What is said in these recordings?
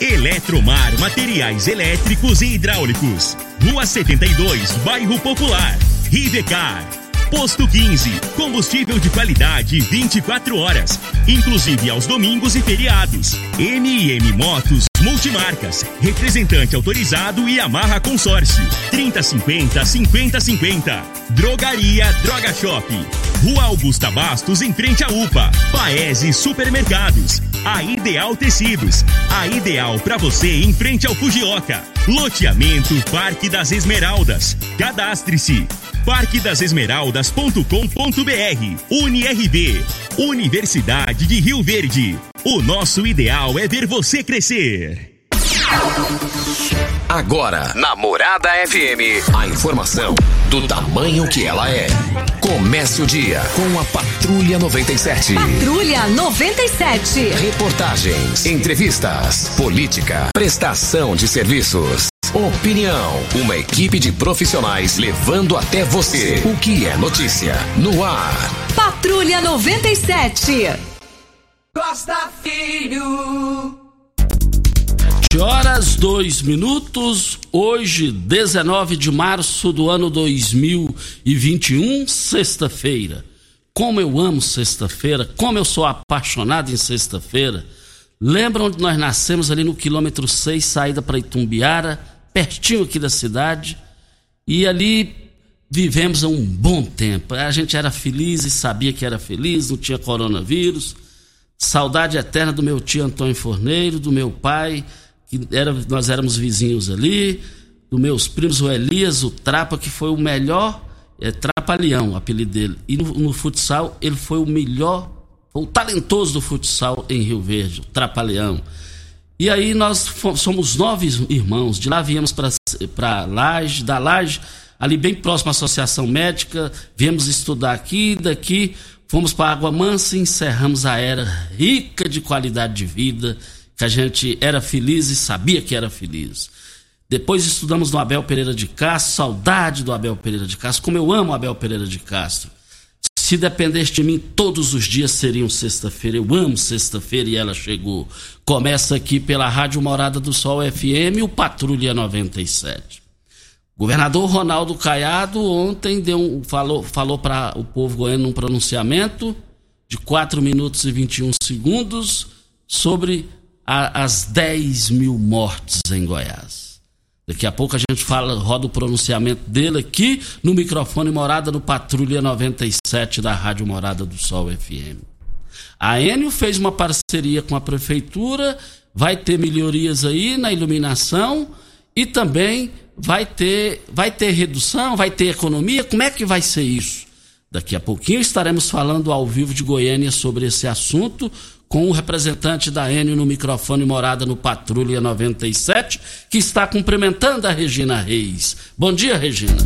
Eletromar Materiais Elétricos e Hidráulicos. Rua 72, Bairro Popular. Rivecar. Posto 15. Combustível de qualidade 24 horas, inclusive aos domingos e feriados. MM Motos Multimarcas. Representante autorizado e amarra consórcio. 3050 5050. Drogaria Droga Shop. Rua Augusta Bastos, em frente à UPA. Paese Supermercados. A Ideal Tecidos. A ideal para você em frente ao Fujioka. Loteamento Parque das Esmeraldas. Cadastre-se. parquedasesmeraldas.com.br. UniRV. Universidade de Rio Verde. O nosso ideal é ver você crescer. Agora, Namorada FM, a informação do tamanho que ela é. Comece o dia com a Patrulha 97. Patrulha 97. Reportagens, entrevistas, política, prestação de serviços. Opinião. Uma equipe de profissionais levando até você o que é notícia. No ar. Patrulha 97. Costa Filho. horas, dois minutos. Hoje, 19 de março do ano 2021, sexta-feira. Como eu amo sexta-feira, como eu sou apaixonado em sexta-feira. Lembra onde nós nascemos ali no quilômetro 6, saída para Itumbiara, pertinho aqui da cidade. E ali vivemos um bom tempo. A gente era feliz e sabia que era feliz, não tinha coronavírus. Saudade eterna do meu tio Antônio Forneiro, do meu pai, que era, nós éramos vizinhos ali, dos meus primos, o Elias, o Trapa, que foi o melhor, é Trapalhão, o apelido dele. E no, no futsal, ele foi o melhor, o talentoso do futsal em Rio Verde, o Trapalhão. E aí nós fomos, somos nove irmãos, de lá viemos para Laje, da Laje, ali bem próximo à Associação Médica, viemos estudar aqui, daqui fomos para Água Mansa e encerramos a era rica de qualidade de vida, que a gente era feliz e sabia que era feliz. Depois estudamos no Abel Pereira de Castro, saudade do Abel Pereira de Castro, como eu amo o Abel Pereira de Castro. Se dependesse de mim, todos os dias seriam sexta-feira. Eu amo sexta-feira e ela chegou. Começa aqui pela Rádio Morada do Sol FM, o Patrulha 97. Governador Ronaldo Caiado ontem deu um, falou, falou para o povo goiano um pronunciamento de 4 minutos e 21 segundos sobre a, as 10 mil mortes em Goiás. Daqui a pouco a gente fala, roda o pronunciamento dele aqui no microfone Morada do Patrulha 97 da Rádio Morada do Sol FM. A Enio fez uma parceria com a prefeitura, vai ter melhorias aí na iluminação e também vai ter, vai ter redução, vai ter economia. Como é que vai ser isso? Daqui a pouquinho estaremos falando ao vivo de Goiânia sobre esse assunto com o representante da Enio no microfone Morada no Patrulha 97, que está cumprimentando a Regina Reis. Bom dia, Regina.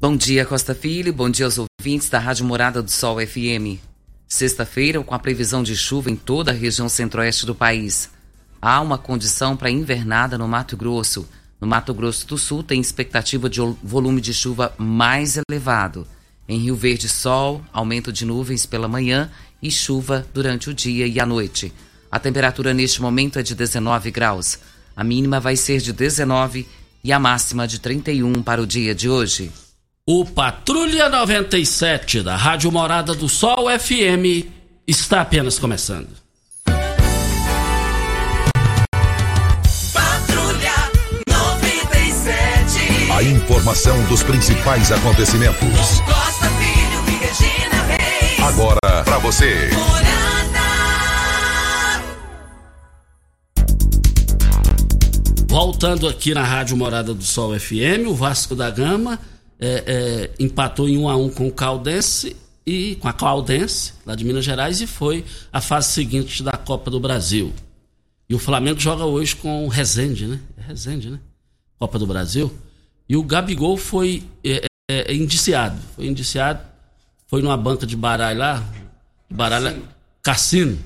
Bom dia, Costa Filho. Bom dia aos ouvintes da Rádio Morada do Sol FM. Sexta-feira, com a previsão de chuva em toda a região centro-oeste do país. Há uma condição para invernada no Mato Grosso. No Mato Grosso do Sul, tem expectativa de volume de chuva mais elevado. Em Rio Verde, sol, aumento de nuvens pela manhã e chuva durante o dia e a noite. A temperatura neste momento é de 19 graus. A mínima vai ser de 19 e a máxima de 31 para o dia de hoje. O Patrulha 97 da Rádio Morada do Sol FM está apenas começando. A informação dos principais acontecimentos. Costa Filho e Regina Reis. Agora para você. Voltando aqui na Rádio Morada do Sol FM, o Vasco da Gama é, é, empatou em 1 a 1 com o Caldense e com a Caldense, lá de Minas Gerais, e foi a fase seguinte da Copa do Brasil. E o Flamengo joga hoje com o Resende, né? É Resende, né? Copa do Brasil. E o Gabigol foi é, é, indiciado. Foi indiciado, foi numa banca de baralho lá, baralho cassino.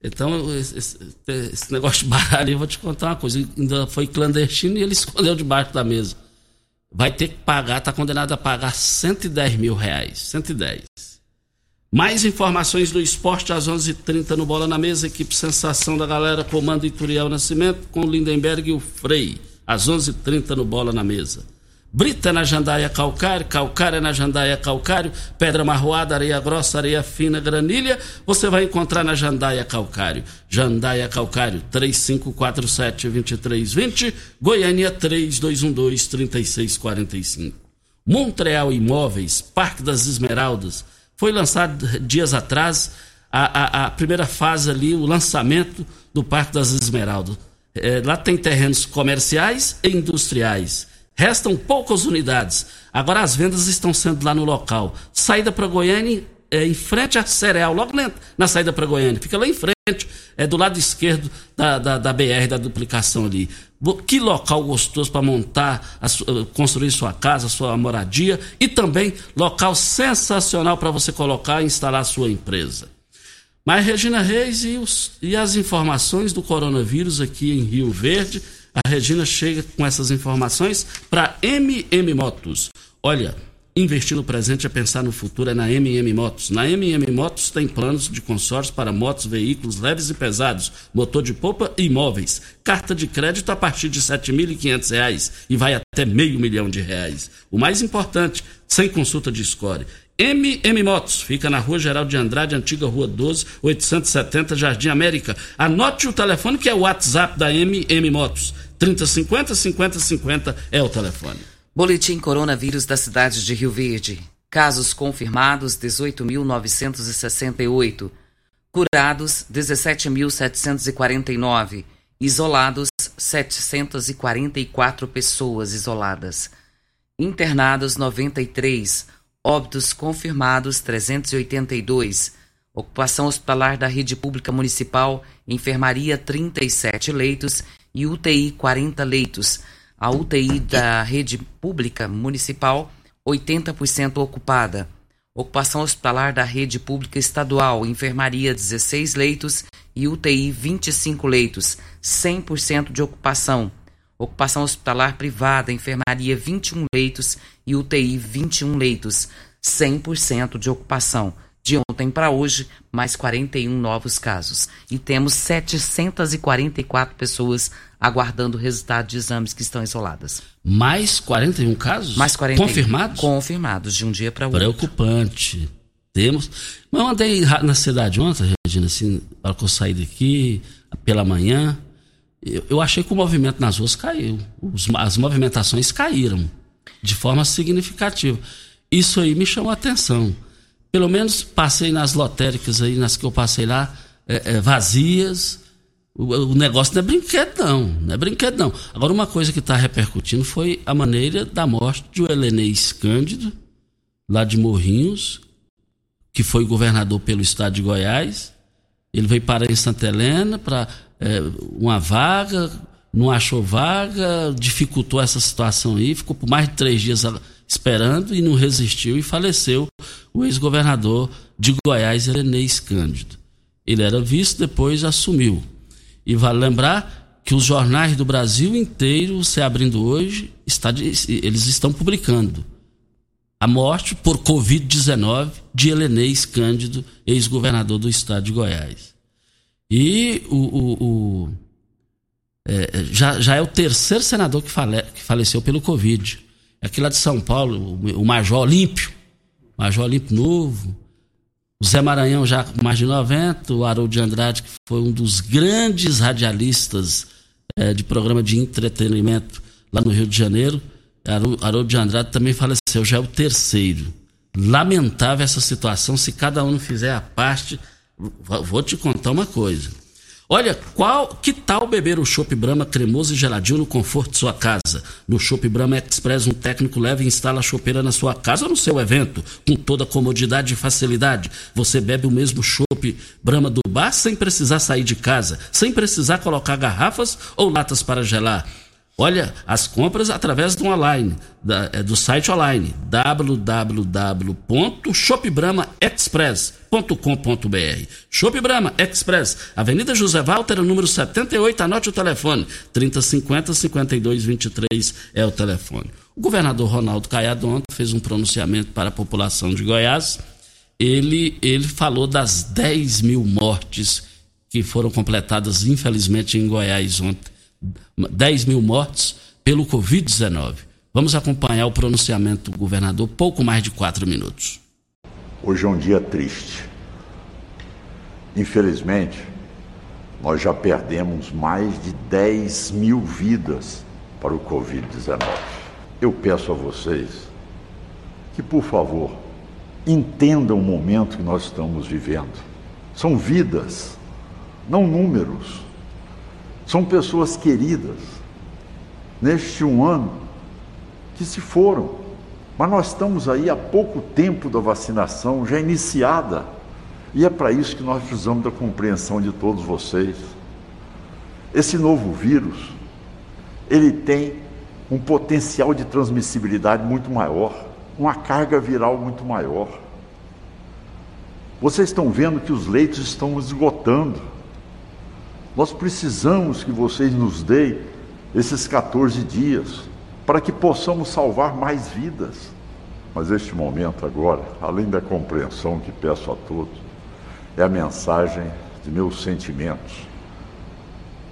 Então, esse, esse, negócio de baralho, eu vou te contar uma coisa. Ainda foi clandestino e ele escondeu debaixo da mesa. Vai ter que pagar, está condenado a pagar 110 mil reais. 110. Mais informações do esporte às 11:30 h 30 no Bola na Mesa. Equipe Sensação da Galera, comando Ituriel Nascimento com o Lindenberg e o Frei. Às 11:30 h 30 no Bola na Mesa. Brita na jandaia calcário, calcária na jandaia calcário, pedra marroada, areia grossa, areia fina, granilha, você vai encontrar na jandaia calcário. Jandaia calcário, 3547-2320, Goiânia 3212-3645. Montreal Imóveis, Parque das Esmeraldas, foi lançado dias atrás a, a, a primeira fase ali, o lançamento do Parque das Esmeraldas. É, lá tem terrenos comerciais e industriais Restam poucas unidades. Agora as vendas estão sendo lá no local. Saída para Goiânia, é, em frente à Cereal, logo na saída para Goiânia. Fica lá em frente, é do lado esquerdo da, da, da BR, da duplicação ali. Que local gostoso para montar, a, construir sua casa, sua moradia e também local sensacional para você colocar e instalar sua empresa. Mas Regina Reis e, os, e as informações do coronavírus aqui em Rio Verde a Regina chega com essas informações para MM Motos. Olha, investir no presente é pensar no futuro, é na MM Motos. Na MM Motos tem planos de consórcio para motos, veículos leves e pesados, motor de polpa e imóveis. Carta de crédito a partir de R$ 7.500 e vai até meio milhão de reais. O mais importante, sem consulta de score. MM Motos, fica na Rua Geral de Andrade, antiga Rua 12, 870, Jardim América. Anote o telefone que é o WhatsApp da MM Motos. 3050 5050 é o telefone. Boletim Coronavírus da cidade de Rio Verde. Casos confirmados 18.968. Curados 17.749. Isolados 744 pessoas isoladas. Internados 93 Óbitos confirmados 382. Ocupação hospitalar da rede pública municipal, enfermaria 37 leitos e UTI 40 leitos. A UTI da rede pública municipal 80% ocupada. Ocupação hospitalar da rede pública estadual, enfermaria 16 leitos e UTI 25 leitos, 100% de ocupação. Ocupação hospitalar privada, enfermaria 21 leitos e UTI 21 leitos, 100% de ocupação. De ontem para hoje, mais 41 novos casos. E temos 744 pessoas aguardando o resultado de exames que estão isoladas. Mais 41 casos? Mais 41. Confirmados? Confirmados, de um dia para outro. Preocupante. Temos. Mas eu andei na cidade ontem, Regina, assim, na hora que eu saí daqui, pela manhã, eu, eu achei que o movimento nas ruas caiu. Os, as movimentações caíram de forma significativa. Isso aí me chamou a atenção. Pelo menos passei nas lotéricas aí, nas que eu passei lá, é, é, vazias. O, o, negócio não é brinquedo, não. Não é brinquedo, não. Agora, uma coisa que está repercutindo foi a maneira da morte de Helenês Cândido, lá de Morrinhos, que foi governador pelo estado de Goiás. Ele veio parar em Santa Helena para é, uma vaga, não achou vaga, dificultou essa situação aí, ficou por mais de três dias esperando e não resistiu e faleceu o ex-governador de Goiás, Elenês Cândido. Ele era vice, depois assumiu. E vale lembrar que os jornais do Brasil inteiro, se abrindo hoje, está, eles estão publicando a morte por Covid-19 de Elenês Cândido, ex-governador do estado de Goiás. E o, o, o é, já, já é o terceiro senador que, fale, que faleceu pelo Covid. Aquele lá de São Paulo, o, o Major Olímpio. Major Olímpio Novo. O Zé Maranhão já com mais de 90. O Haroldo de Andrade, que foi um dos grandes radialistas é, de programa de entretenimento lá no Rio de Janeiro. Haroldo de Andrade também faleceu, já é o terceiro. Lamentável essa situação, se cada um não fizer a parte Vou te contar uma coisa. Olha, qual que tal beber o Chopp Brahma cremoso e geladinho no conforto de sua casa? No Chopp Brahma Express, um técnico leva e instala a chopeira na sua casa ou no seu evento, com toda comodidade e facilidade. Você bebe o mesmo Chopp Brahma do bar sem precisar sair de casa, sem precisar colocar garrafas ou latas para gelar. Olha, as compras através do online, da, é, do site online www.shopbramaexpress.com.br Shop Brama Express, Avenida José Walter, número 78, anote o telefone, 3050-5223 é o telefone. O governador Ronaldo Caiado ontem fez um pronunciamento para a população de Goiás, ele, ele falou das 10 mil mortes que foram completadas, infelizmente, em Goiás ontem. 10 mil mortes pelo Covid-19. Vamos acompanhar o pronunciamento do governador, pouco mais de quatro minutos. Hoje é um dia triste. Infelizmente, nós já perdemos mais de 10 mil vidas para o Covid-19. Eu peço a vocês que, por favor, entendam o momento que nós estamos vivendo. São vidas, não números. São pessoas queridas neste um ano que se foram. Mas nós estamos aí há pouco tempo da vacinação já iniciada. E é para isso que nós precisamos da compreensão de todos vocês. Esse novo vírus, ele tem um potencial de transmissibilidade muito maior uma carga viral muito maior. Vocês estão vendo que os leitos estão esgotando. Nós precisamos que vocês nos deem esses 14 dias para que possamos salvar mais vidas. Mas este momento agora, além da compreensão que peço a todos, é a mensagem de meus sentimentos,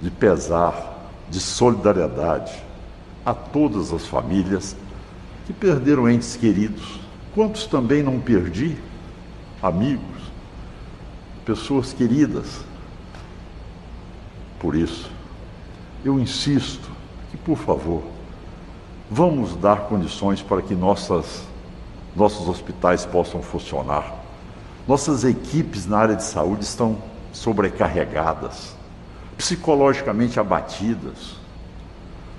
de pesar, de solidariedade a todas as famílias que perderam entes queridos. Quantos também não perdi? Amigos, pessoas queridas. Por isso, eu insisto que, por favor, vamos dar condições para que nossas, nossos hospitais possam funcionar. Nossas equipes na área de saúde estão sobrecarregadas, psicologicamente abatidas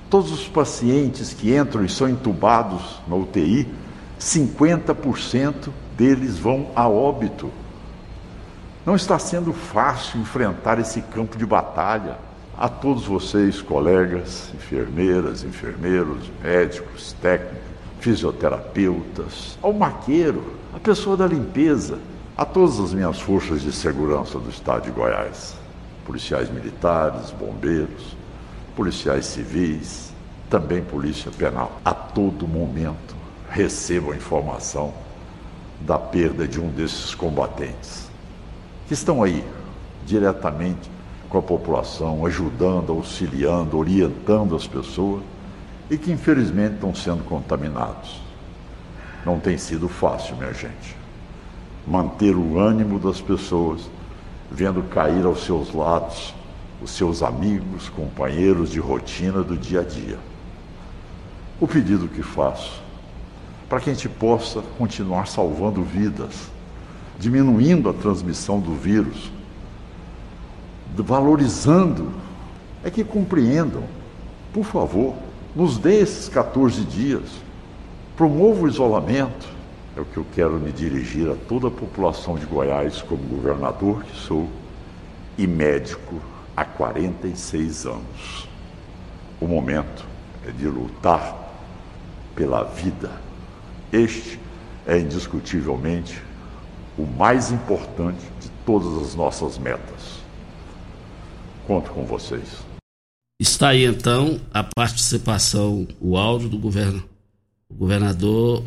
Todos os pacientes que entram e são entubados na UTI, 50% deles vão a óbito. Não está sendo fácil enfrentar esse campo de batalha. A todos vocês, colegas, enfermeiras, enfermeiros, médicos, técnicos, fisioterapeutas, ao maqueiro, a pessoa da limpeza, a todas as minhas forças de segurança do estado de Goiás, policiais militares, bombeiros, policiais civis, também polícia penal. A todo momento recebo a informação da perda de um desses combatentes, que estão aí diretamente com a população, ajudando, auxiliando, orientando as pessoas e que infelizmente estão sendo contaminados. Não tem sido fácil, minha gente. Manter o ânimo das pessoas, vendo cair aos seus lados os seus amigos, companheiros de rotina do dia a dia. O pedido que faço, para que a gente possa continuar salvando vidas, diminuindo a transmissão do vírus, valorizando, é que compreendam, por favor, nos dê esses 14 dias, promova o isolamento, é o que eu quero me dirigir a toda a população de Goiás, como governador que sou e médico há 46 anos. O momento é de lutar pela vida. Este é indiscutivelmente o mais importante de todas as nossas metas. Conto com vocês. Está aí então a participação, o áudio do governo, o governador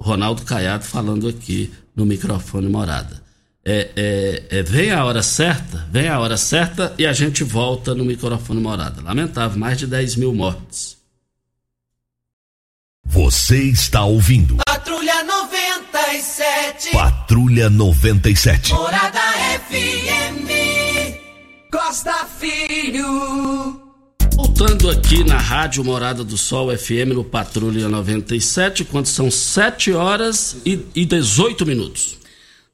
Ronaldo Caiado falando aqui no microfone morada é, é, é, vem a hora certa, vem a hora certa e a gente volta no microfone morada. Lamentável, mais de 10 mil mortes. Você está ouvindo. Patrulha 97. Patrulha 97. Morada FM. Costa Filho. Voltando aqui na Rádio Morada do Sol FM no Patrulha 97, quando são 7 horas e, e 18 minutos.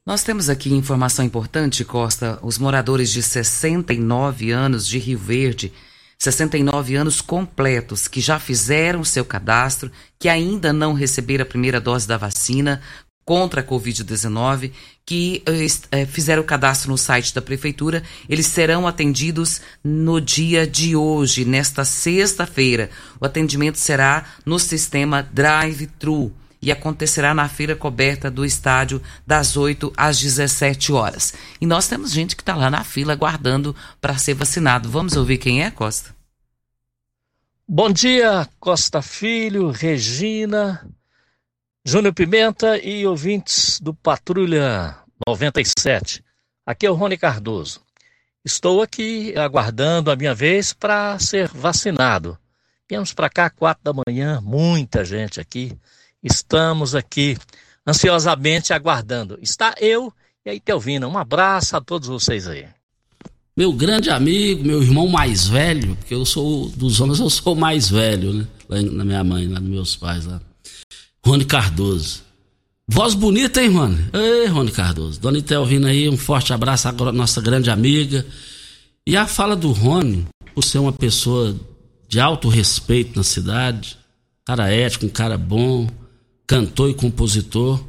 Nós temos aqui informação importante, Costa. Os moradores de 69 anos de Rio Verde, 69 anos completos, que já fizeram seu cadastro, que ainda não receberam a primeira dose da vacina, contra a Covid-19 que é, fizeram o cadastro no site da Prefeitura, eles serão atendidos no dia de hoje, nesta sexta-feira. O atendimento será no sistema Drive-Thru e acontecerá na feira coberta do estádio das 8 às 17 horas. E nós temos gente que está lá na fila aguardando para ser vacinado. Vamos ouvir quem é, Costa? Bom dia, Costa Filho, Regina, Júnior Pimenta e ouvintes do Patrulha 97. Aqui é o Rony Cardoso. Estou aqui aguardando a minha vez para ser vacinado. Viemos para cá quatro da manhã, muita gente aqui. Estamos aqui ansiosamente aguardando. Está eu e aí, Telvina. Um abraço a todos vocês aí. Meu grande amigo, meu irmão mais velho, porque eu sou dos homens, eu sou mais velho, né? Lá na minha mãe, lá nos meus pais lá. Rony Cardoso. Voz bonita, hein, Rony? Ei, Rony Cardoso. Dona Itelvina aí, um forte abraço, à nossa grande amiga. E a fala do Rony, por ser uma pessoa de alto respeito na cidade, cara ético, um cara bom, cantor e compositor,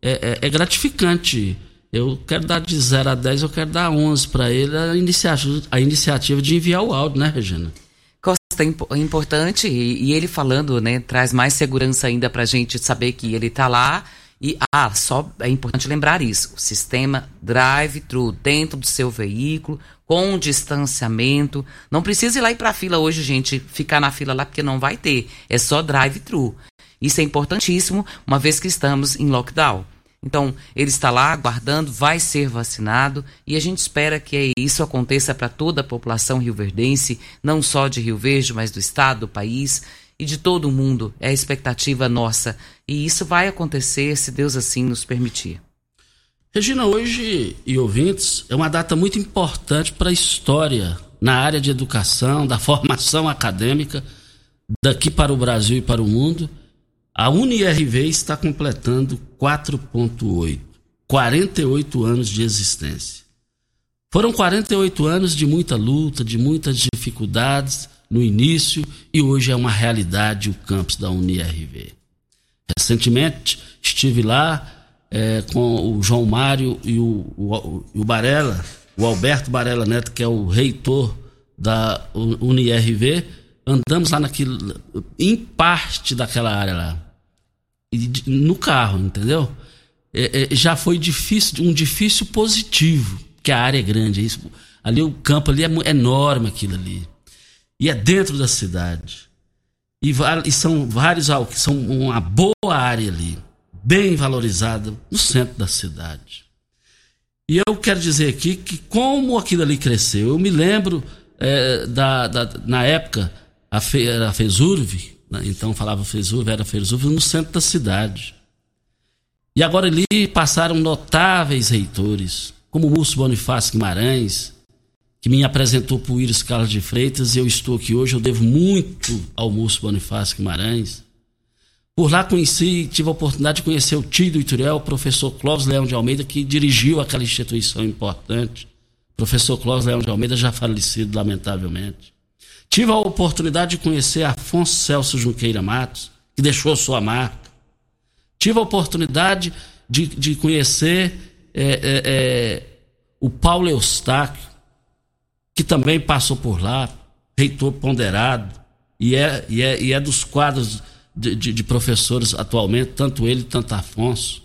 é, é, é gratificante. Eu quero dar de 0 a 10, eu quero dar 11 para ele, a iniciativa, a iniciativa de enviar o áudio, né, Regina? é importante e, e, ele falando, né, traz mais segurança ainda para a gente saber que ele está lá e ah, só é importante lembrar isso: o sistema drive-thru dentro do seu veículo com distanciamento. Não precisa ir lá ir para a fila hoje, gente, ficar na fila lá porque não vai ter. É só drive-thru. Isso é importantíssimo, uma vez que estamos em lockdown. Então, ele está lá aguardando, vai ser vacinado e a gente espera que isso aconteça para toda a população rioverdense, não só de Rio Verde, mas do estado, do país e de todo o mundo. É a expectativa nossa e isso vai acontecer se Deus assim nos permitir. Regina, hoje e ouvintes, é uma data muito importante para a história na área de educação, da formação acadêmica, daqui para o Brasil e para o mundo. A UniRV está completando 4.8, 48 anos de existência. Foram 48 anos de muita luta, de muitas dificuldades no início e hoje é uma realidade o campus da UniRV. Recentemente estive lá é, com o João Mário e o, o, o Barela, o Alberto Barela Neto, que é o reitor da UniRV, andamos lá naquilo, em parte daquela área lá, no carro, entendeu? É, é, já foi difícil, um difícil positivo, que a área é grande, é isso. Ali o campo ali é, enorme aquilo ali. E é dentro da cidade. E, e são vários, são uma boa área ali, bem valorizada, no centro da cidade. E eu quero dizer aqui que como aquilo ali cresceu, eu me lembro é, da, da, na época a, Fe, a Fesurve, né? Então falava Fesurve, era Fesurve, no centro da cidade. E agora ali passaram notáveis reitores, como Múcio Bonifácio Guimarães, que me apresentou para o Íris Carlos de Freitas, e eu estou aqui hoje, eu devo muito ao Múcio Bonifácio Guimarães. Por lá conheci, tive a oportunidade de conhecer o tio do Ituriel, o professor Clóvis Leão de Almeida, que dirigiu aquela instituição importante. O professor Clóvis Leão de Almeida já falecido, lamentavelmente. Tive a oportunidade de conhecer Afonso Celso Junqueira Matos, que deixou sua marca. Tive a oportunidade de, de conhecer é, é, é, o Paulo Eustáquio, que também passou por lá, reitor ponderado, e é, e é, e é dos quadros de, de, de professores atualmente, tanto ele tanto Afonso.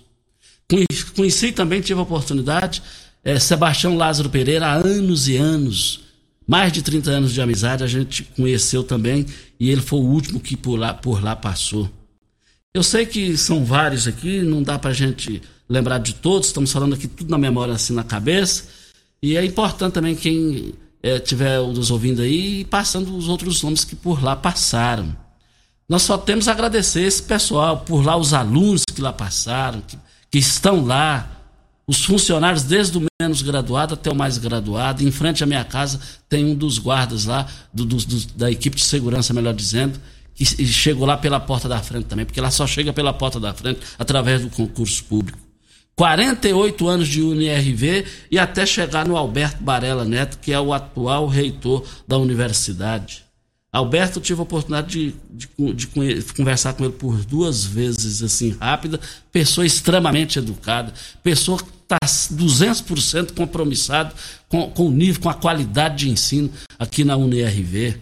Conheci, também, tive a oportunidade, é, Sebastião Lázaro Pereira, há anos e anos, mais de 30 anos de amizade, a gente conheceu também e ele foi o último que por lá, por lá passou. Eu sei que são vários aqui, não dá pra gente lembrar de todos, estamos falando aqui tudo na memória assim na cabeça. E é importante também quem é, tiver nos ouvindo aí passando os outros nomes que por lá passaram. Nós só temos a agradecer esse pessoal, por lá os alunos que lá passaram, que, que estão lá, os funcionários, desde o menos graduado até o mais graduado. Em frente à minha casa tem um dos guardas lá, do, do, do, da equipe de segurança, melhor dizendo, que chegou lá pela porta da frente também, porque lá só chega pela porta da frente através do concurso público. 48 anos de UNIRV e até chegar no Alberto Barela Neto, que é o atual reitor da universidade. Alberto, eu tive a oportunidade de, de, de, conversar com ele por duas vezes, assim, rápida. Pessoa extremamente educada, pessoa está 200% compromissado com, com o nível, com a qualidade de ensino aqui na UNIRV.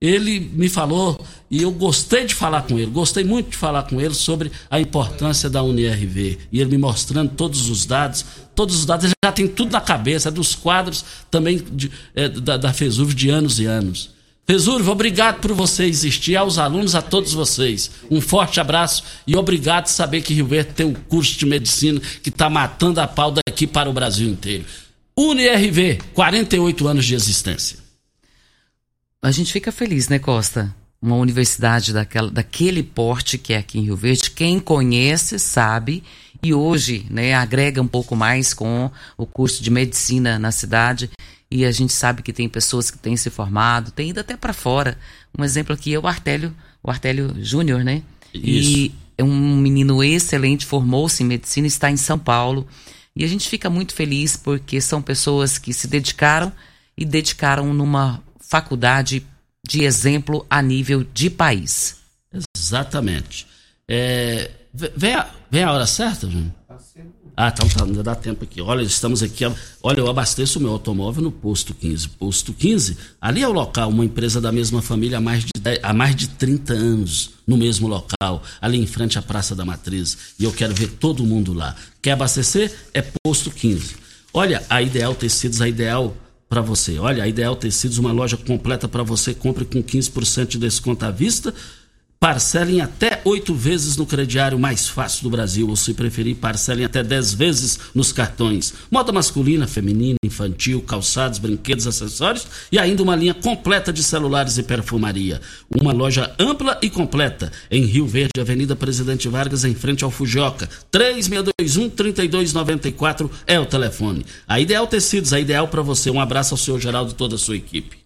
Ele me falou, e eu gostei de falar com ele, gostei muito de falar com ele sobre a importância da UNIRV. E ele me mostrando todos os dados, todos os dados, ele já tem tudo na cabeça, é dos quadros também de, é, da, da FESUV de anos e anos. Pesurvo, obrigado por você existir, aos alunos, a todos vocês. Um forte abraço e obrigado por saber que Rio Verde tem um curso de medicina que está matando a pau daqui para o Brasil inteiro. UniRV, 48 anos de existência. A gente fica feliz, né, Costa? Uma universidade daquela, daquele porte que é aqui em Rio Verde, quem conhece sabe e hoje né, agrega um pouco mais com o curso de medicina na cidade e a gente sabe que tem pessoas que têm se formado, tem ido até para fora. Um exemplo aqui é o Artélio, o Artélio Júnior, né? Isso. E é um menino excelente, formou-se em medicina, está em São Paulo. E a gente fica muito feliz porque são pessoas que se dedicaram e dedicaram numa faculdade de exemplo a nível de país. Exatamente. É, vem, a, vem a hora certa, Júnior? Ah, então tá, ainda dá tempo aqui. Olha, estamos aqui. Olha, eu abasteço o meu automóvel no posto 15. Posto 15, ali é o local, uma empresa da mesma família há mais de, 10, há mais de 30 anos, no mesmo local, ali em frente à Praça da Matriz. E eu quero ver todo mundo lá. Quer abastecer? É posto 15. Olha, a Ideal Tecidos, a Ideal para você. Olha, a Ideal Tecidos, uma loja completa para você. Compre com 15% de desconto à vista Parcelem até oito vezes no crediário mais fácil do Brasil, ou se preferir, parcelem até dez vezes nos cartões. Moda masculina, feminina, infantil, calçados, brinquedos, acessórios e ainda uma linha completa de celulares e perfumaria. Uma loja ampla e completa em Rio Verde, Avenida Presidente Vargas, em frente ao Fujioka. 3621-3294 é o telefone. A Ideal Tecidos, a ideal para você. Um abraço ao seu Geraldo e toda a sua equipe.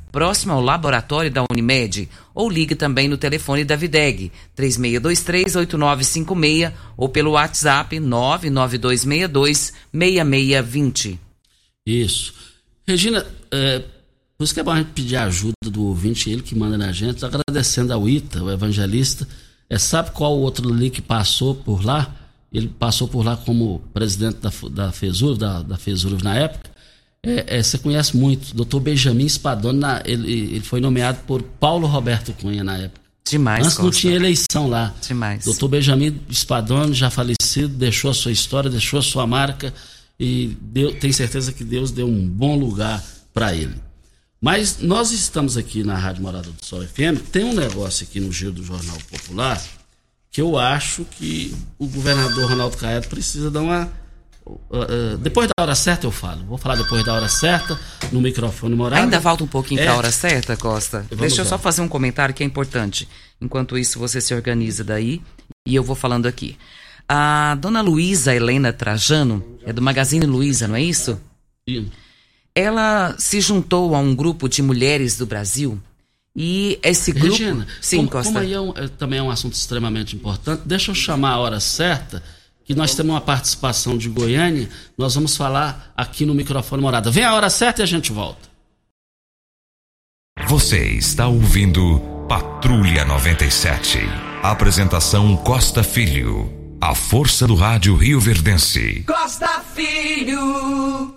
próximo ao laboratório da Unimed, ou ligue também no telefone da Videg, 3623-8956 ou pelo WhatsApp 99262-6620. Isso. Regina, é, por isso que é bom a gente pedir ajuda do ouvinte, ele que manda na gente, agradecendo ao Ita, o evangelista. É, sabe qual o outro ali que passou por lá? Ele passou por lá como presidente da, da FESUR, da, da FESUR na época é, é, você conhece muito, doutor Benjamin Spadoni, ele, ele, foi nomeado por Paulo Roberto Cunha na época. Demais, Antes não tinha eleição lá. Demais. Doutor Benjamin Spadoni, já falecido, deixou a sua história, deixou a sua marca e deu, tem certeza que Deus deu um bom lugar para ele. Mas nós estamos aqui na Rádio Morada do Sol FM, tem um negócio aqui no Giro do Jornal Popular que eu acho que o governador Ronaldo Caiado precisa dar uma Uh, depois da hora certa eu falo. Vou falar depois da hora certa, no microfone morado. Ainda falta um pouquinho é. para a hora certa, Costa. Vamos Deixa eu só fazer um comentário que é importante. Enquanto isso, você se organiza daí e eu vou falando aqui. A dona Luísa Helena Trajano, é do Magazine Luiza, não é isso? Sim. Ela se juntou a um grupo de mulheres do Brasil e esse grupo. Regina, Sim, como, Costa. Como é um, é, também é um assunto extremamente importante, deixa eu chamar a hora certa que nós temos uma participação de Goiânia, nós vamos falar aqui no microfone morada. Vem a hora certa e a gente volta. Você está ouvindo Patrulha 97. Apresentação Costa Filho. A força do rádio Rio Verdense. Costa Filho.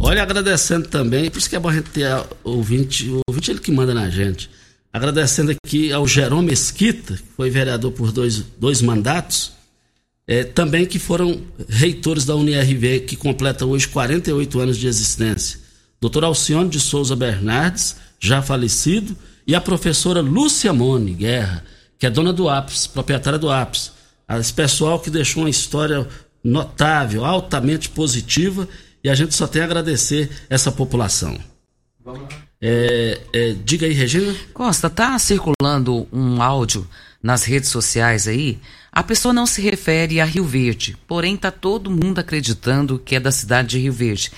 Olha, agradecendo também, por isso que é bom a gente ter ouvinte, o ouvinte ele que manda na gente. Agradecendo aqui ao Jerome Mesquita, que foi vereador por dois, dois mandatos é, também que foram reitores da UniRV, que completa hoje 48 anos de existência. Doutor Alcione de Souza Bernardes, já falecido, e a professora Lúcia Mone Guerra, que é dona do APS, proprietária do APS. Esse pessoal que deixou uma história notável, altamente positiva, e a gente só tem a agradecer essa população. Vamos lá. É, é, diga aí, Regina. Costa, tá circulando um áudio nas redes sociais aí. A pessoa não se refere a Rio Verde, porém tá todo mundo acreditando que é da cidade de Rio Verde.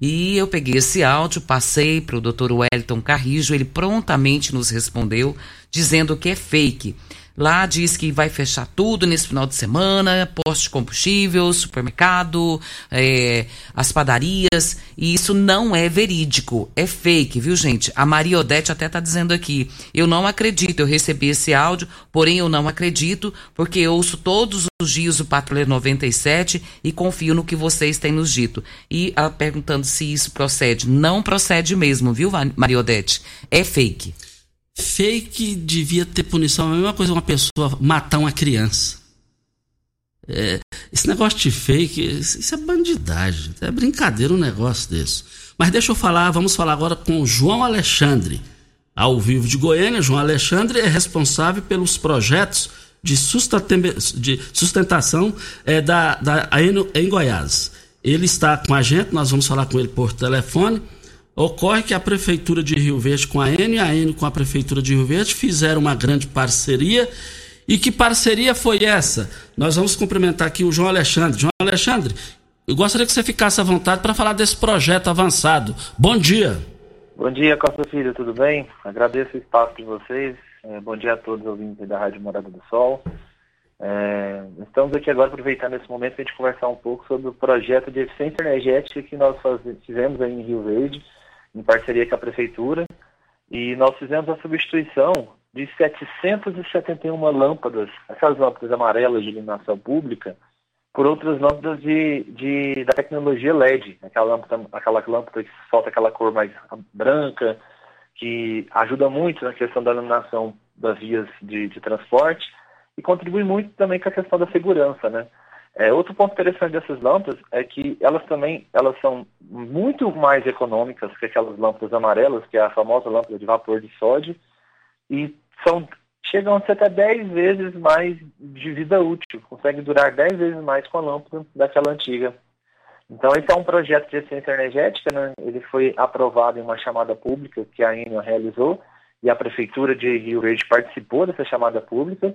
E eu peguei esse áudio, passei para o Dr. Wellington Carrijo, ele prontamente nos respondeu dizendo que é fake. Lá diz que vai fechar tudo nesse final de semana, posto de combustível, supermercado, é, as padarias, e isso não é verídico, é fake, viu gente? A Maria Odete até tá dizendo aqui, eu não acredito, eu recebi esse áudio, porém eu não acredito, porque eu ouço todos os dias o Patrulha 97 e confio no que vocês têm nos dito. E ela perguntando se isso procede, não procede mesmo, viu Maria Odete? É fake fake devia ter punição. A mesma coisa uma pessoa matar uma criança. É, esse negócio de fake, isso é bandidagem. É brincadeira um negócio desse. Mas deixa eu falar, vamos falar agora com o João Alexandre, ao vivo de Goiânia. João Alexandre é responsável pelos projetos de, sustentação é, da, da em Goiás. Ele está com a gente, nós vamos falar com ele por telefone. Ocorre que a Prefeitura de Rio Verde com a N e a com a Prefeitura de Rio Verde fizeram uma grande parceria. E que parceria foi essa? Nós vamos cumprimentar aqui o João Alexandre. João Alexandre, eu gostaria que você ficasse à vontade para falar desse projeto avançado. Bom dia. Bom dia, Costa Filho, tudo bem? Agradeço o espaço de vocês. É, bom dia a todos os ouvintes da Rádio Morada do Sol. É, estamos aqui agora aproveitando esse momento para a gente conversar um pouco sobre o projeto de eficiência energética que nós faz, fizemos aí em Rio Verde em parceria com a prefeitura, e nós fizemos a substituição de 771 lâmpadas, aquelas lâmpadas amarelas de iluminação pública, por outras lâmpadas de, de, da tecnologia LED, aquela lâmpada, aquela lâmpada que solta aquela cor mais branca, que ajuda muito na questão da iluminação das vias de, de transporte e contribui muito também com a questão da segurança, né? É, outro ponto interessante dessas lâmpadas é que elas também elas são muito mais econômicas que aquelas lâmpadas amarelas, que é a famosa lâmpada de vapor de sódio, e são chegam a ser até 10 vezes mais de vida útil, consegue durar 10 vezes mais com a lâmpada daquela antiga. Então esse é um projeto de eficiência energética, né? ele foi aprovado em uma chamada pública que a Enel realizou, e a Prefeitura de Rio Verde participou dessa chamada pública,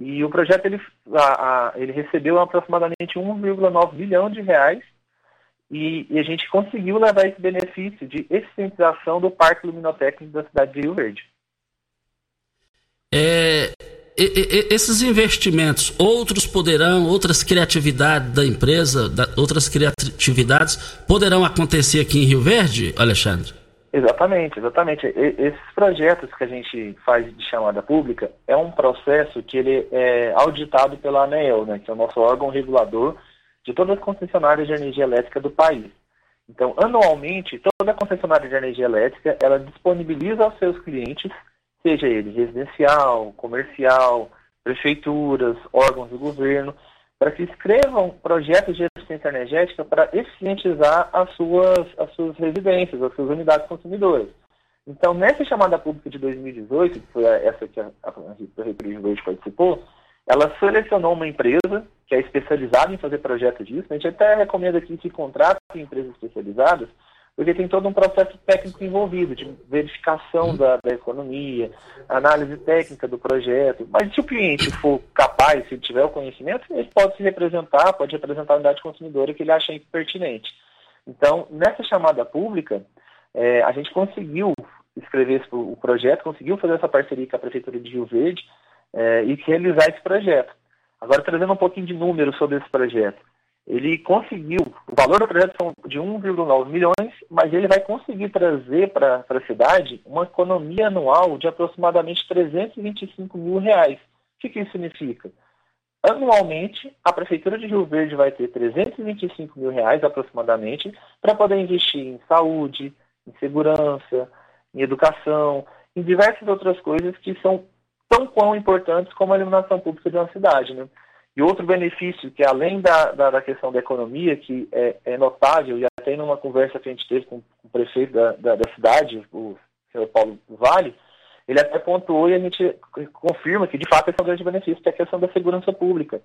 e o projeto ele, a, a, ele recebeu aproximadamente 1,9 bilhão de reais e, e, a gente conseguiu levar esse benefício de eficientização do parque luminotécnico da cidade de Rio Verde. É, esses investimentos, outros poderão, outras criatividades da empresa, da, outras criatividades poderão acontecer aqui em Rio Verde, Alexandre? Exatamente, exatamente. E, esses projetos que a gente faz de chamada pública é um processo que ele é auditado pela ANEEL, né, que é o nosso órgão regulador de todas as concessionárias de energia elétrica do país. Então, anualmente, toda concessionária de energia elétrica, ela disponibiliza aos seus clientes, seja ele residencial, comercial, prefeituras, órgãos do governo, para que escrevam projetos de eficiência energética para eficientizar as suas, as suas residências, as suas unidades consumidoras. Então, nessa chamada pública de 2018, que foi essa que a, a Verde participou, ela selecionou uma empresa que é especializada em fazer projetos disso. A gente até recomenda aqui que contratem empresas especializadas porque tem todo um processo técnico envolvido, de verificação da, da economia, análise técnica do projeto. Mas se o cliente for capaz, se tiver o conhecimento, ele pode se representar, pode representar a unidade consumidora que ele acha pertinente. Então, nessa chamada pública, é, a gente conseguiu escrever esse, o projeto, conseguiu fazer essa parceria com a Prefeitura de Rio Verde é, e realizar esse projeto. Agora, trazendo um pouquinho de números sobre esse projeto ele conseguiu, o valor do projeto são de 1,9 milhões, mas ele vai conseguir trazer para a cidade uma economia anual de aproximadamente 325 mil reais. O que, que isso significa? Anualmente, a Prefeitura de Rio Verde vai ter 325 mil reais aproximadamente para poder investir em saúde, em segurança, em educação, em diversas outras coisas que são tão quão importantes como a iluminação pública de uma cidade. Né? E outro benefício, que além da, da, da questão da economia, que é, é, notável, e até numa conversa que a gente teve com, o prefeito da, da, da, cidade, o senhor Paulo Vale, ele até pontuou e a gente confirma que de fato esse é um grande benefício, que é a questão da segurança pública.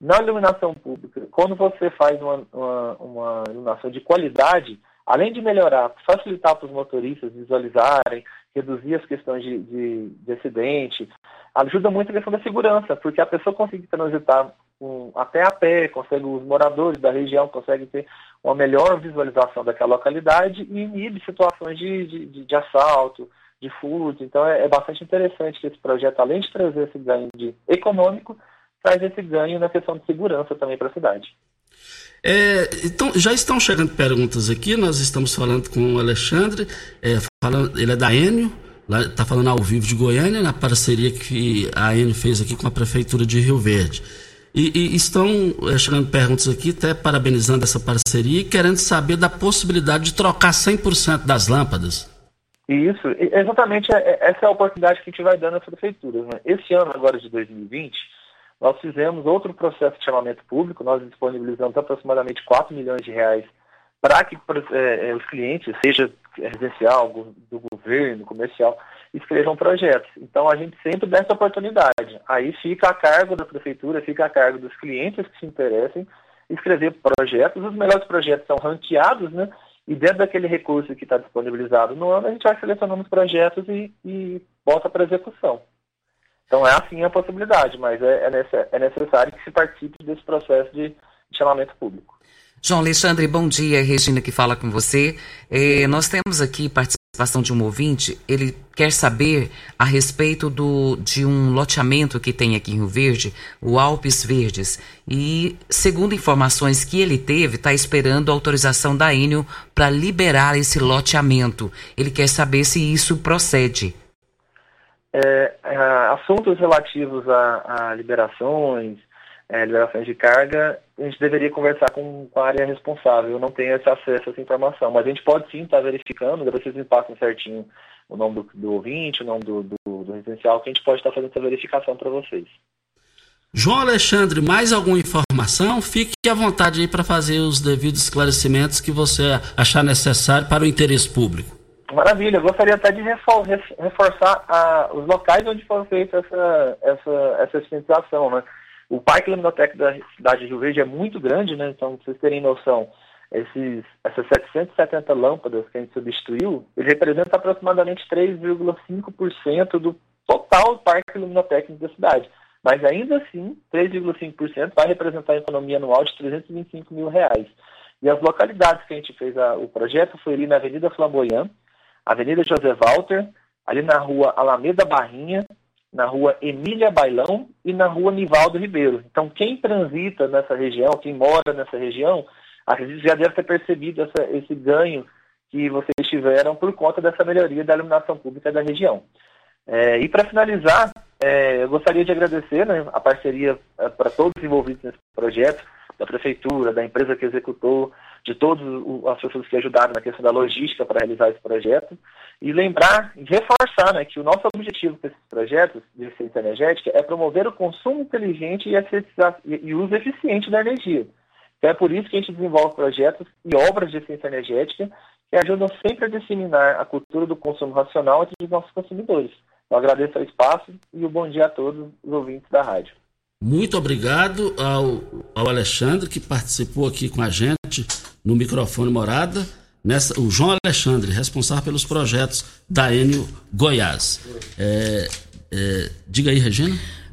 Na iluminação pública, quando você faz uma, uma, uma iluminação de qualidade, além de melhorar, facilitar para os motoristas visualizarem, reduzir as questões de, de, de acidente, ajuda muito a questão da segurança, porque a pessoa consegue transitar um, até a pé, consegue, os moradores da região conseguem ter uma melhor visualização daquela localidade e inibe situações de, de, de assalto, de furto. Então é, é, bastante interessante que esse projeto, além de trazer esse ganho de econômico, traz esse ganho na questão de segurança também para a cidade. É, então, já estão chegando perguntas aqui, nós estamos falando com o Alexandre, é, falando, ele é da Enio, está falando ao vivo de Goiânia, na parceria que a Enio fez aqui com a Prefeitura de Rio Verde. E, e estão é, chegando perguntas aqui, até parabenizando essa parceria e querendo saber da possibilidade de trocar 100% das lâmpadas. Isso, exatamente é, é, essa é a oportunidade que a gente vai dando às prefeituras. Né? Esse ano, agora de 2020, nós fizemos outro processo de chamamento público, nós disponibilizamos aproximadamente 4 milhões de reais para que é, os clientes, seja residencial, do governo, comercial, escrevam projetos. Então a gente sempre dá essa oportunidade. Aí fica a cargo da prefeitura, fica a cargo dos clientes que se interessem escrever projetos. Os melhores projetos são ranqueados, né? E dentro daquele recurso que está disponibilizado no ano, a gente vai selecionando os projetos e, e bota para execução. Então é assim a possibilidade, mas é, é, é necessário que se participe desse processo de, chamamento público. João Alexandre, bom dia. Regina que fala com você. É, nós temos aqui participação de um ouvinte. Ele quer saber a respeito do, de um loteamento que tem aqui em Rio Verde, o Alpes Verdes. E, segundo informações que ele teve, está esperando a autorização da Enio para liberar esse loteamento. Ele quer saber se isso procede. É, é, assuntos relativos a, a liberações, é, liberações de carga, a gente deveria conversar com, com, a área responsável. Eu não tenho esse acesso a essa informação, mas a gente pode sim estar tá verificando, depois vocês me passam certinho o nome do, do ouvinte, o nome do, do, do, residencial, que a gente pode estar tá fazendo essa verificação para vocês. João Alexandre, mais alguma informação? Fique à vontade aí para fazer os devidos esclarecimentos que você achar necessário para o interesse público. Maravilha, gostaria até de reforçar a, os locais onde foi feita essa, essa, essa sintetização, né? O Parque Luminoteca da cidade de Rio Verde é muito grande, né? Então, pra vocês terem noção, esses, essas 770 lâmpadas que a gente substituiu, ele representa aproximadamente 3,5% do total parque luminotécnico da cidade. Mas ainda assim, 3,5% vai representar a economia anual de 325 mil reais. E as localidades que a gente fez a, o projeto foi ali na Avenida Flamboyant, Avenida José Walter, ali na rua Alameda Barrinha, na rua Emília Bailão e na rua Nivaldo Ribeiro. Então, quem transita nessa região, quem mora nessa região, acredito já deve ter percebido essa, esse ganho que vocês tiveram por conta dessa melhoria da iluminação pública da região. É, e para finalizar, é, eu gostaria de agradecer né, a parceria é, para todos os envolvidos nesse projeto, da prefeitura, da empresa que executou, de todas as pessoas que ajudaram na questão da logística para realizar esse projeto e lembrar e reforçar né, que o nosso objetivo com esses projetos de eficiência energética é promover o consumo inteligente e, e uso eficiente da energia. Então é por isso que a gente desenvolve projetos e obras de eficiência energética que ajudam sempre a disseminar a cultura do consumo racional entre os nossos consumidores. Eu agradeço o espaço e o um bom dia a todos os ouvintes da rádio. Muito obrigado ao, ao Alexandre que participou aqui com a gente no microfone Morada. Nessa, o João Alexandre, responsável pelos projetos da Enio Goiás. É, é, diga aí, Regina.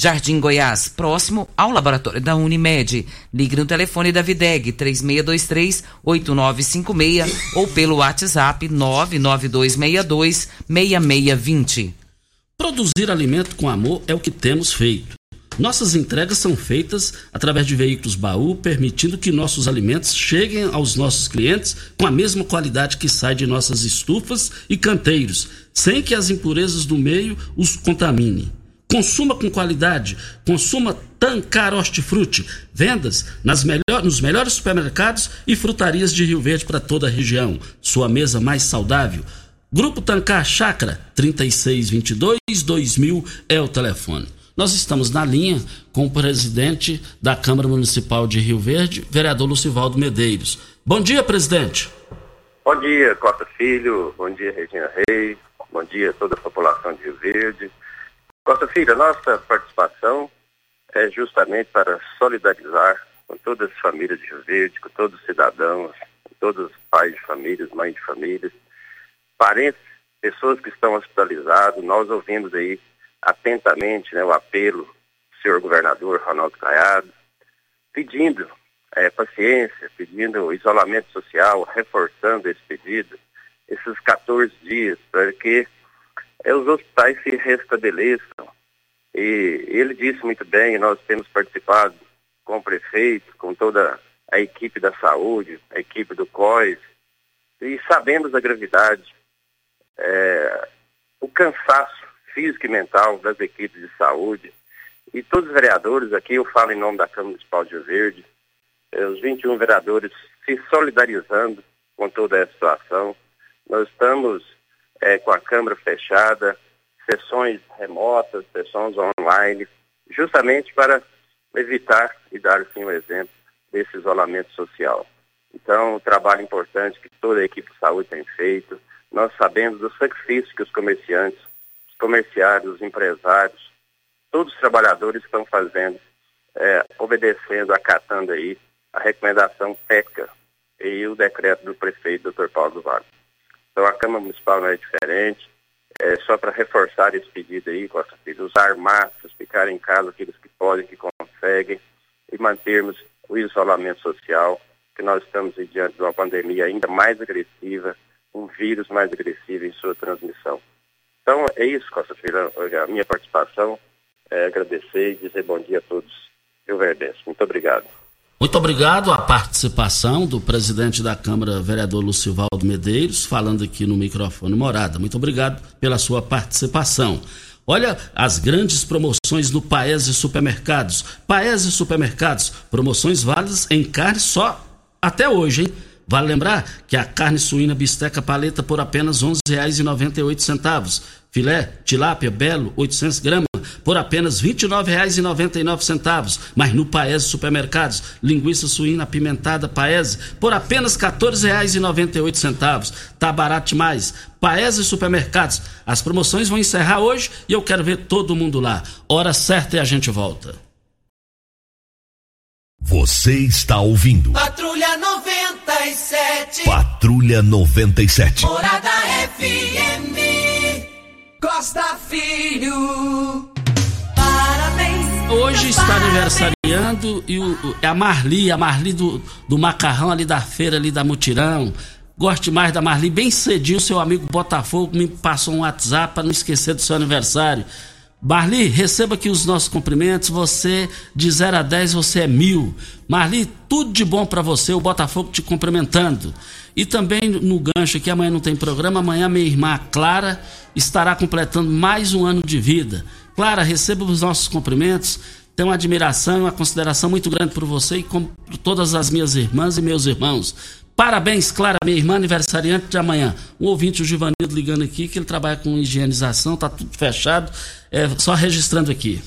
Jardim Goiás, próximo ao laboratório da Unimed. Ligue no telefone da Videg 3623-8956 ou pelo WhatsApp 99262-6620. Produzir alimento com amor é o que temos feito. Nossas entregas são feitas através de veículos baú, permitindo que nossos alimentos cheguem aos nossos clientes com a mesma qualidade que sai de nossas estufas e canteiros, sem que as impurezas do meio os contaminem. Consuma com qualidade. Consuma Tancar Hortifruti. Vendas nas melhor, nos melhores supermercados e frutarias de Rio Verde para toda a região. Sua mesa mais saudável. Grupo Tancar Chácara 3622-2000 é o telefone. Nós estamos na linha com o presidente da Câmara Municipal de Rio Verde, vereador Lucivaldo Medeiros. Bom dia, presidente. Bom dia, Costa Filho. Bom dia, Regina Reis. Bom dia a toda a população de Rio Verde. Costa Filho, nossa participação é justamente para solidarizar com todas as famílias de Rio Verde, com todos os cidadãos, com todos os pais de famílias, mães de famílias, parentes, pessoas que estão hospitalizadas, nós ouvimos aí atentamente né, o apelo do senhor governador Ronaldo Caiado, pedindo é, paciência, pedindo isolamento social, reforçando esse pedido, esses 14 dias, para que é, os hospitais se restabeleçam. E ele disse muito bem, nós temos participado com o prefeito, com toda a equipe da saúde, a equipe do COIS, e sabemos a gravidade é, o cansaço físico e mental das equipes de saúde. E todos os vereadores, aqui eu falo em nome da Câmara Municipal de Rio Verde, é, os 21 vereadores se solidarizando com toda essa situação. Nós estamos é, com a Câmara fechada, sessões remotas, sessões online, justamente para evitar e dar sim um exemplo desse isolamento social. Então, um trabalho importante que toda a equipe de saúde tem feito, nós sabemos do sacrifício que os comerciantes, os comerciários, os empresários, todos os trabalhadores estão fazendo, é, obedecendo, acatando aí a recomendação técnica e o decreto do prefeito, Dr. Paulo do Vale. Então a Câmara Municipal não é diferente, é só para reforçar esse pedido aí, Costa Filho, usar máscaras, ficar em casa aqueles que podem, que conseguem, e mantermos o isolamento social, que nós estamos diante de uma pandemia ainda mais agressiva, um vírus mais agressivo em sua transmissão. Então, é isso, Costa Filho, a minha participação, é agradecer e dizer bom dia a todos Rio Verdense. Muito obrigado. Muito obrigado à participação do presidente da Câmara, vereador Lucivaldo Medeiros, falando aqui no microfone Morada. Muito obrigado pela sua participação. Olha as grandes promoções no Paese Supermercados. Paese Supermercados, promoções válidas em carne só até hoje, hein? Vale lembrar que a carne suína bisteca paleta por apenas R$ 11,98. Filé, tilápia, belo, 800 gramas, por apenas R$ 29,99. Mas no Paese Supermercados, linguiça suína apimentada Paese, por apenas R$ 14,98. Tá barato demais. Paese Supermercados, as promoções vão encerrar hoje e eu quero ver todo mundo lá. Hora certa e a gente volta. Você está ouvindo. Patrulha 97. Patrulha 97. Morada FM. Costa Filho. Hoje está aniversariando e o, o- a Marli, a Marli do, do macarrão ali da feira, ali da Mutirão. Goste mais da Marli. Bem cedinho, seu amigo Botafogo me passou um WhatsApp para não esquecer do seu aniversário. Marli, receba aqui os nossos cumprimentos. Você, de 0 a 10, você é mil. Marli, tudo de bom para você. O Botafogo te cumprimentando. E também no gancho aqui, amanhã não tem programa. Amanhã minha irmã Clara estará completando mais um ano de vida. Clara, receba os nossos cumprimentos. Tenho uma admiração e uma consideração muito grande por você e por todas as minhas irmãs e meus irmãos. Parabéns, Clara, minha irmã aniversariante de amanhã. Um ouvinte, o Givanildo, ligando aqui, que ele trabalha com higienização, tá tudo fechado. É, só registrando aqui.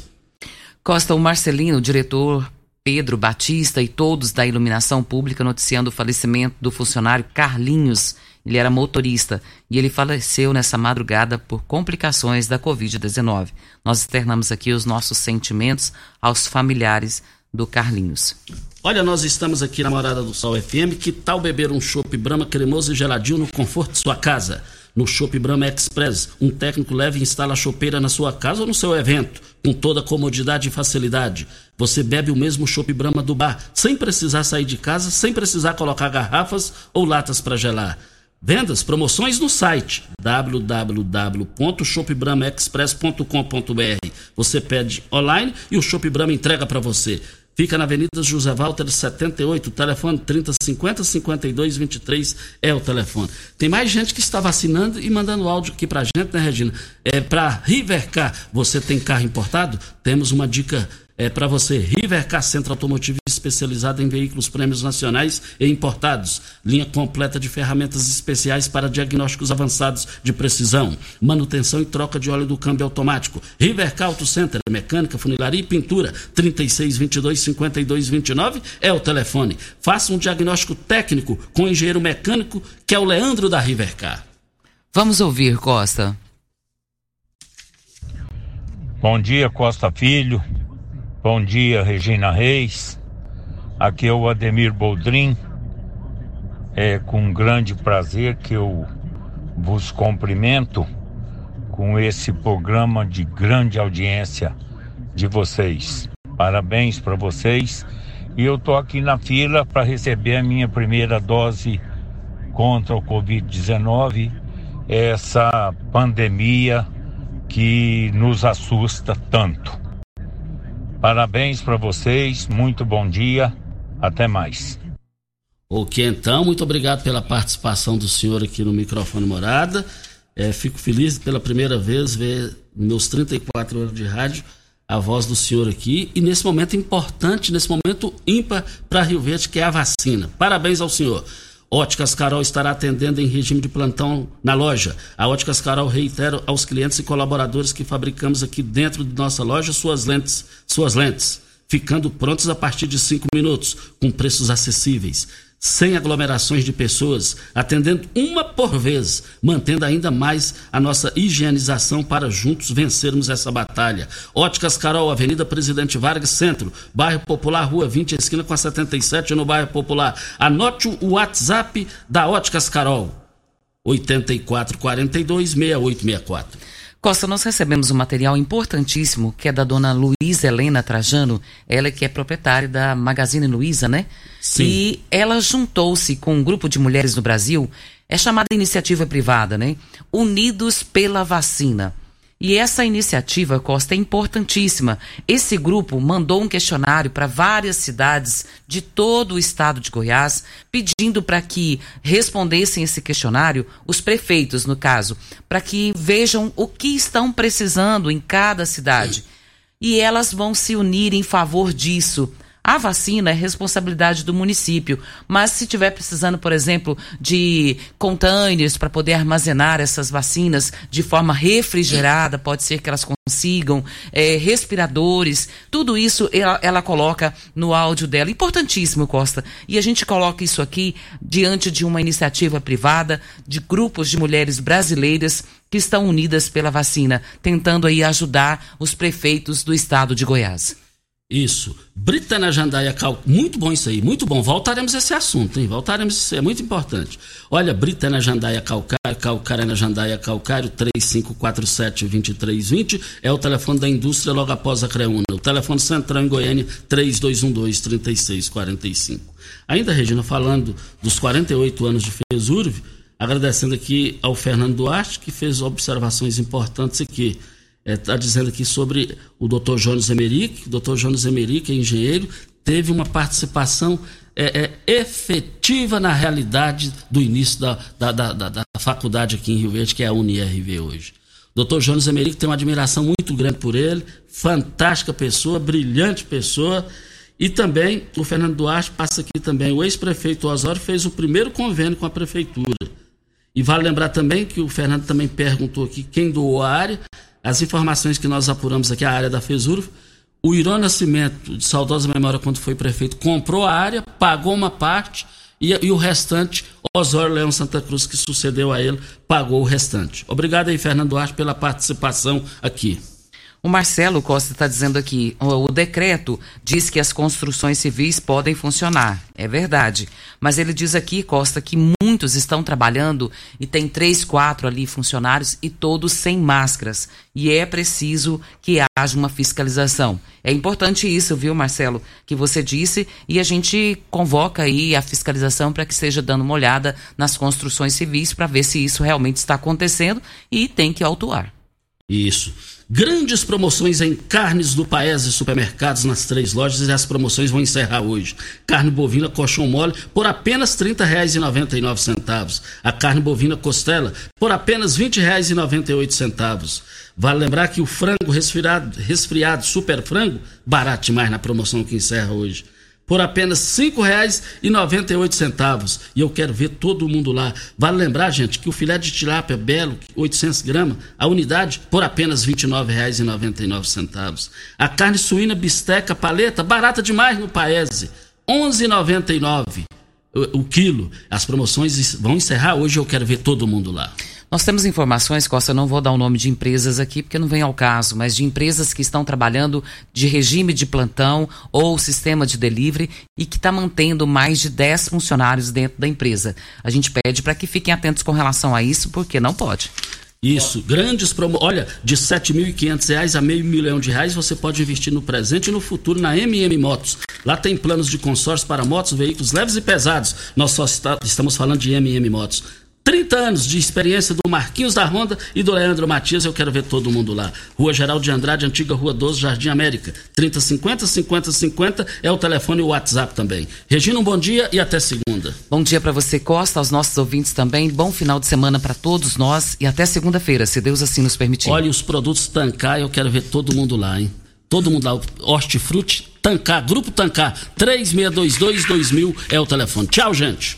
Costa, o Marcelino, diretor Pedro Batista e todos da iluminação pública noticiando o falecimento do funcionário Carlinhos. Ele era motorista e ele faleceu nessa madrugada por complicações da Covid-19. Nós externamos aqui os nossos sentimentos aos familiares do Carlinhos. Olha, nós estamos aqui na Morada do Sol FM. Que tal beber um chopp Brahma cremoso e geladinho no conforto de sua casa? No Chopp Brahma Express, um técnico leve e instala a chopeira na sua casa ou no seu evento, com toda comodidade e facilidade. Você bebe o mesmo Chopp Brahma do bar, sem precisar sair de casa, sem precisar colocar garrafas ou latas para gelar. Vendas, promoções no site www.shopbramaexpress.com.br. Você pede online e o Shop Brahma entrega para você. Fica na Avenida José Walter 78, telefone 3050 5223 é o telefone. Tem mais gente que está vacinando e mandando áudio aqui pra gente, né, Regina? É para Rivercar. Você tem carro importado? Temos uma dica é para você. Rivercar Centro Automotivo e especializada em veículos prêmios nacionais e importados. Linha completa de ferramentas especiais para diagnósticos avançados de precisão. Manutenção e troca de óleo do câmbio automático. Rivercar Auto Center, mecânica, funilaria e pintura. 3622 5229 é o telefone. Faça um diagnóstico técnico com o engenheiro mecânico que é o Leandro da Rivercar. Vamos ouvir, Costa. Bom dia, Costa Filho. Bom dia, Regina Reis. Aqui é o Ademir Boldrin. É com grande prazer que eu vos cumprimento com esse programa de grande audiência de vocês. Parabéns para vocês. E eu tô aqui na fila para receber a minha primeira dose contra o Covid-19, essa pandemia que nos assusta tanto. Parabéns para vocês, muito bom dia, até mais. Ok, então, muito obrigado pela participação do senhor aqui no microfone Morada. É, fico feliz pela primeira vez ver meus 34 anos de rádio a voz do senhor aqui e nesse momento importante, nesse momento ímpar para Rio Verde, que é a vacina. Parabéns ao senhor. Óticas Carol estará atendendo em regime de plantão na loja. A Óticas Carol reitera aos clientes e colaboradores que fabricamos aqui dentro de nossa loja suas lentes, suas lentes, ficando prontas a partir de cinco minutos, com preços acessíveis sem aglomerações de pessoas, atendendo uma por vez, mantendo ainda mais a nossa higienização para juntos vencermos essa batalha. Óticas Carol, Avenida Presidente Vargas, Centro, Bairro Popular, Rua 20, esquina com a 77, no Bairro Popular. Anote o WhatsApp da Óticas Carol, 8442 6864. Costa, nós recebemos um material importantíssimo que é da dona Luísa Helena Trajano, ela que é proprietária da Magazine Luiza, né? Sim. E ela juntou-se com um grupo de mulheres no Brasil, é chamada iniciativa privada, né? Unidos pela Vacina. E essa iniciativa, Costa, é importantíssima. Esse grupo mandou um questionário para várias cidades de todo o estado de Goiás, pedindo para que respondessem esse questionário, os prefeitos, no caso, para que vejam o que estão precisando em cada cidade. E elas vão se unir em favor disso. A vacina é responsabilidade do município, mas se tiver precisando, por exemplo, de containers para poder armazenar essas vacinas de forma refrigerada, pode ser que elas consigam, é, respiradores, tudo isso ela, ela coloca no áudio dela. Importantíssimo, Costa. E a gente coloca isso aqui diante de uma iniciativa privada de grupos de mulheres brasileiras que estão unidas pela vacina, tentando aí ajudar os prefeitos do estado de Goiás. Isso. Brita na Jandaia Cal... Muito bom isso aí, muito bom. Voltaremos a esse assunto, hein? Voltaremos, é muito importante. Olha, Brita na Jandaia Calcário, Calcário na Jandaia Calcário, 3547-2320, é o telefone da indústria logo após a Creúna. O telefone central em Goiânia, 3212-3645. Ainda, Regina, falando dos 48 anos de FESURV, agradecendo aqui ao Fernando Duarte, que fez observações importantes aqui está é, dizendo aqui sobre o Dr. Jones Emerick. O Dr. Jones Emerick é engenheiro, teve uma participação é, é, efetiva na realidade do início da, da, da, da, da faculdade aqui em Rio Verde, que é a UniRV hoje. Dr. Jones Emerick tem uma admiração muito grande por ele, fantástica pessoa, brilhante pessoa. E também o Fernando Duarte passa aqui também. O ex-prefeito Osório fez o primeiro convênio com a prefeitura. E vale lembrar também que o Fernando também perguntou aqui quem doou a área as informações que nós apuramos aqui, a área da FESUR, o Irã Nascimento, de saudosa memória, quando foi prefeito, comprou a área, pagou uma parte e, e, o restante, Osório Leão Santa Cruz, que sucedeu a ele, pagou o restante. Obrigado aí, Fernando Duarte, pela participação aqui. O Marcelo Costa está dizendo aqui: o, o, decreto diz que as construções civis podem funcionar. É verdade. Mas ele diz aqui, Costa, que muitos estão trabalhando e tem três, quatro ali funcionários e todos sem máscaras. E é preciso que haja uma fiscalização. É importante isso, viu, Marcelo, que você disse, e a gente convoca aí a fiscalização para que seja dando uma olhada nas construções civis para ver se isso realmente está acontecendo e tem que autuar. Isso. Grandes promoções em carnes do Paes e supermercados nas três lojas e as promoções vão encerrar hoje. Carne bovina colchão mole por apenas R$ 30,99. A carne bovina costela por apenas R$ 20,98. Vale lembrar que o frango resfriado, resfriado super frango, barato demais na promoção que encerra hoje por apenas R$ 5,98. E eu quero ver todo mundo lá. Vale lembrar, gente, que o filé de tilápia belo, 800 gramas, a unidade, por apenas R$ 29,99. A carne suína bisteca paleta, barata demais no Paese, R$ 11,99 o quilo. As promoções vão encerrar hoje, eu quero ver todo mundo lá. Nós temos informações, Costa, eu não vou dar o nome de empresas aqui porque não vem ao caso, mas de empresas que estão trabalhando de regime de plantão ou sistema de delivery e que está mantendo mais de 10 funcionários dentro da empresa. A gente pede para que fiquem atentos com relação a isso, porque não pode. Isso, grandes promoções. Olha, de R$ 7.500 a meio milhão de reais você pode investir no presente e no futuro na MM Motos. Lá tem planos de consórcio para motos, veículos leves e pesados. Nós só está, estamos falando de MM Motos. 30 anos de experiência do Marquinhos da Honda e do Leandro Matias, eu quero ver todo mundo lá. Rua Geraldo de Andrade, antiga Rua 12, Jardim América. 3050 50 50 é o telefone e o WhatsApp também. Regina, um bom dia e até segunda. Bom dia para você, Costa, aos nossos ouvintes também. Bom final de semana para todos nós e até segunda-feira, se Deus assim nos permitir. Olha, os produtos Tancar, eu quero ver todo mundo lá, hein? Todo mundo lá, Hortifruti, Tancar, Grupo Tancar, 3622 2000 é o telefone. Tchau, gente.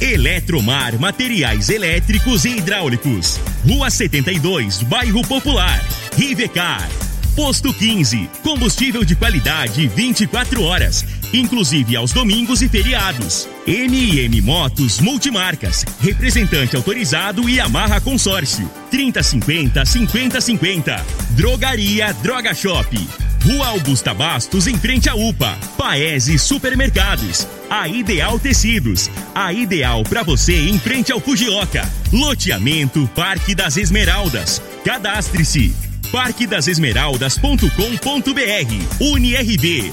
Eletromar Materiais Elétricos e Hidráulicos. Rua 72, Bairro Popular. Rivecar. Posto 15. Combustível de qualidade 24 horas, inclusive aos domingos e feriados. MM Motos Multimarcas. Representante autorizado e amarra consórcio. 3050 5050. Drogaria Droga Shop. Rua Augusta Bastos, em frente à UPA. Paese Supermercados. A Ideal Tecidos. A ideal para você em frente ao Fujioka. Loteamento Parque das Esmeraldas. Cadastre-se. parquedasesmeraldas.com.br. UniRV.